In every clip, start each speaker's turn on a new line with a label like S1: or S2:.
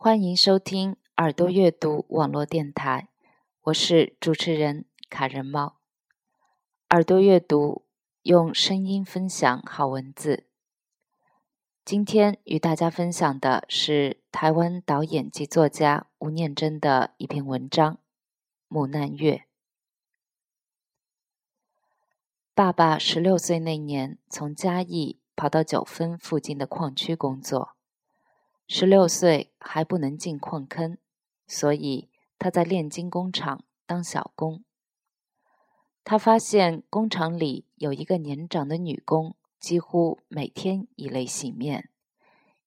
S1: 欢迎收听耳朵阅读网络电台，我是主持人卡人猫。耳朵阅读用声音分享好文字。今天与大家分享的是台湾导演及作家吴念真的一篇文章《母难月》。爸爸十六岁那年从嘉义跑到九分附近的矿区工作。十六岁还不能进矿坑，所以他在炼金工厂当小工。他发现工厂里有一个年长的女工，几乎每天以泪洗面，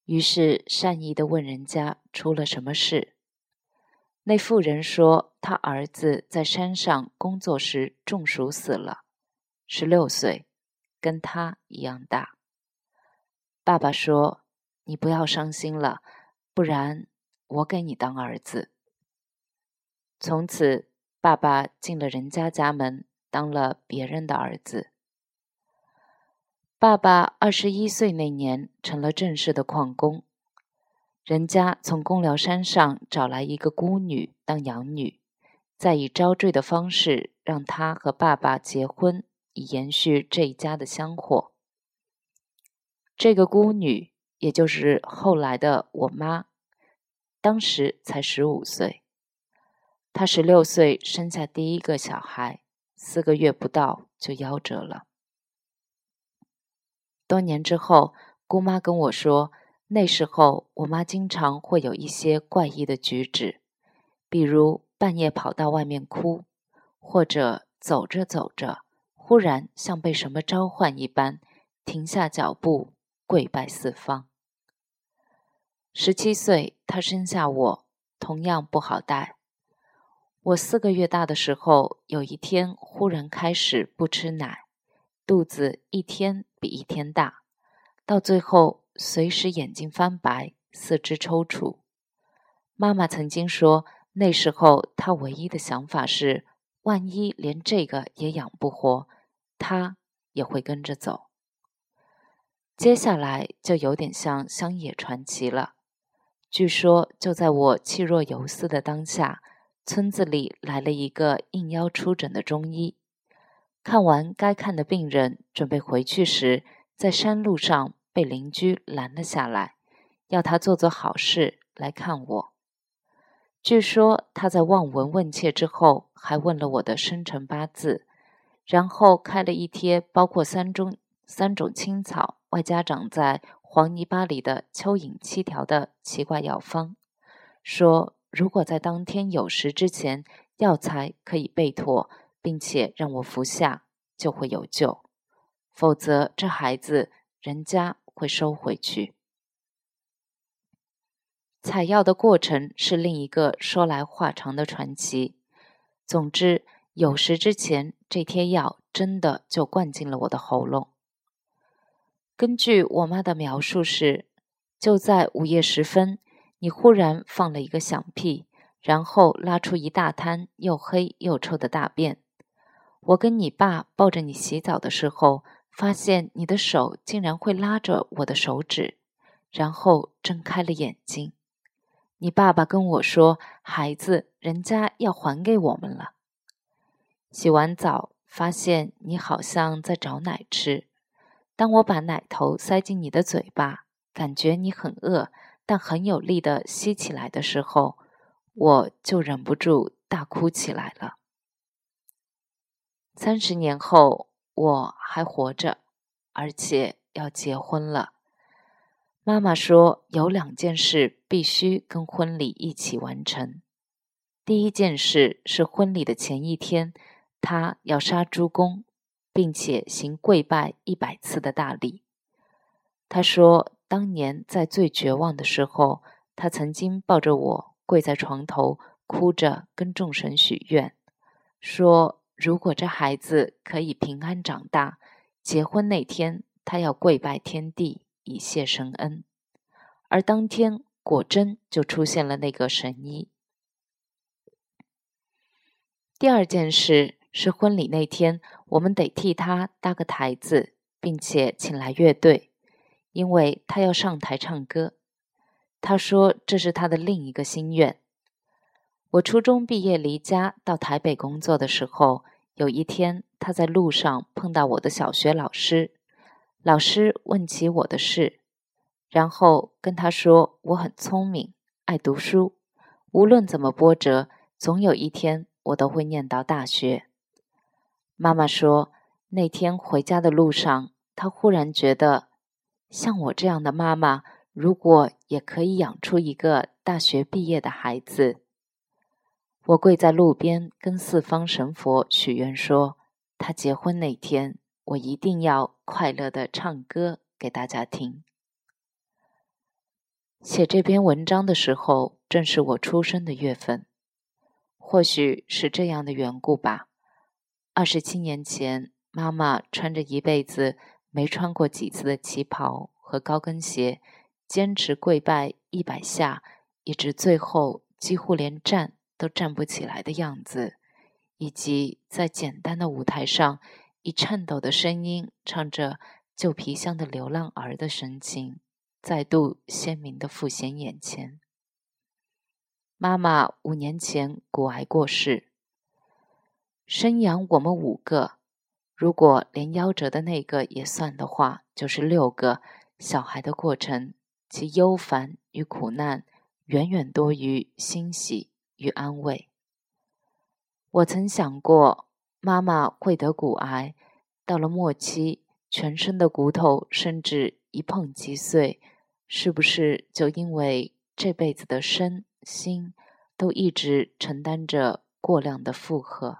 S1: 于是善意的问人家出了什么事。那妇人说，他儿子在山上工作时中暑死了，十六岁，跟他一样大。爸爸说。你不要伤心了，不然我给你当儿子。从此，爸爸进了人家家门，当了别人的儿子。爸爸二十一岁那年成了正式的矿工，人家从公寮山上找来一个孤女当养女，再以招赘的方式让他和爸爸结婚，以延续这一家的香火。这个孤女。也就是后来的我妈，当时才十五岁，她十六岁生下第一个小孩，四个月不到就夭折了。多年之后，姑妈跟我说，那时候我妈经常会有一些怪异的举止，比如半夜跑到外面哭，或者走着走着，忽然像被什么召唤一般，停下脚步，跪拜四方。十七岁，他生下我，同样不好带。我四个月大的时候，有一天忽然开始不吃奶，肚子一天比一天大，到最后随时眼睛翻白，四肢抽搐。妈妈曾经说，那时候她唯一的想法是，万一连这个也养不活，她也会跟着走。接下来就有点像乡野传奇了。据说，就在我气若游丝的当下，村子里来了一个应邀出诊的中医。看完该看的病人，准备回去时，在山路上被邻居拦了下来，要他做做好事来看我。据说他在望闻问切之后，还问了我的生辰八字，然后开了一贴包括三种三种青草，外加长在。黄泥巴里的蚯蚓七条的奇怪药方，说如果在当天酉时之前药材可以备妥，并且让我服下，就会有救；否则这孩子人家会收回去。采药的过程是另一个说来话长的传奇。总之，酉时之前，这贴药真的就灌进了我的喉咙。根据我妈的描述是，就在午夜时分，你忽然放了一个响屁，然后拉出一大滩又黑又臭的大便。我跟你爸抱着你洗澡的时候，发现你的手竟然会拉着我的手指，然后睁开了眼睛。你爸爸跟我说：“孩子，人家要还给我们了。”洗完澡，发现你好像在找奶吃。当我把奶头塞进你的嘴巴，感觉你很饿，但很有力的吸起来的时候，我就忍不住大哭起来了。三十年后，我还活着，而且要结婚了。妈妈说有两件事必须跟婚礼一起完成。第一件事是婚礼的前一天，她要杀猪公。并且行跪拜一百次的大礼。他说，当年在最绝望的时候，他曾经抱着我跪在床头，哭着跟众神许愿，说如果这孩子可以平安长大，结婚那天他要跪拜天地以谢神恩。而当天果真就出现了那个神医。第二件事。是婚礼那天，我们得替他搭个台子，并且请来乐队，因为他要上台唱歌。他说这是他的另一个心愿。我初中毕业离家到台北工作的时候，有一天他在路上碰到我的小学老师，老师问起我的事，然后跟他说我很聪明，爱读书，无论怎么波折，总有一天我都会念到大学。妈妈说那天回家的路上，她忽然觉得，像我这样的妈妈，如果也可以养出一个大学毕业的孩子。我跪在路边，跟四方神佛许愿说：“他结婚那天，我一定要快乐的唱歌给大家听。”写这篇文章的时候，正是我出生的月份，或许是这样的缘故吧。二十七年前，妈妈穿着一辈子没穿过几次的旗袍和高跟鞋，坚持跪拜一百下，一直最后几乎连站。都站不起来的样子，以及在简单的舞台上以颤抖的声音唱着旧皮箱的流浪儿的神情，再度鲜明的浮现眼前。妈妈五年前骨癌过世，生养我们五个，如果连夭折的那个也算的话，就是六个小孩的过程，其忧烦与苦难远远多于欣喜。与安慰。我曾想过，妈妈会得骨癌，到了末期，全身的骨头甚至一碰即碎，是不是就因为这辈子的身心都一直承担着过量的负荷？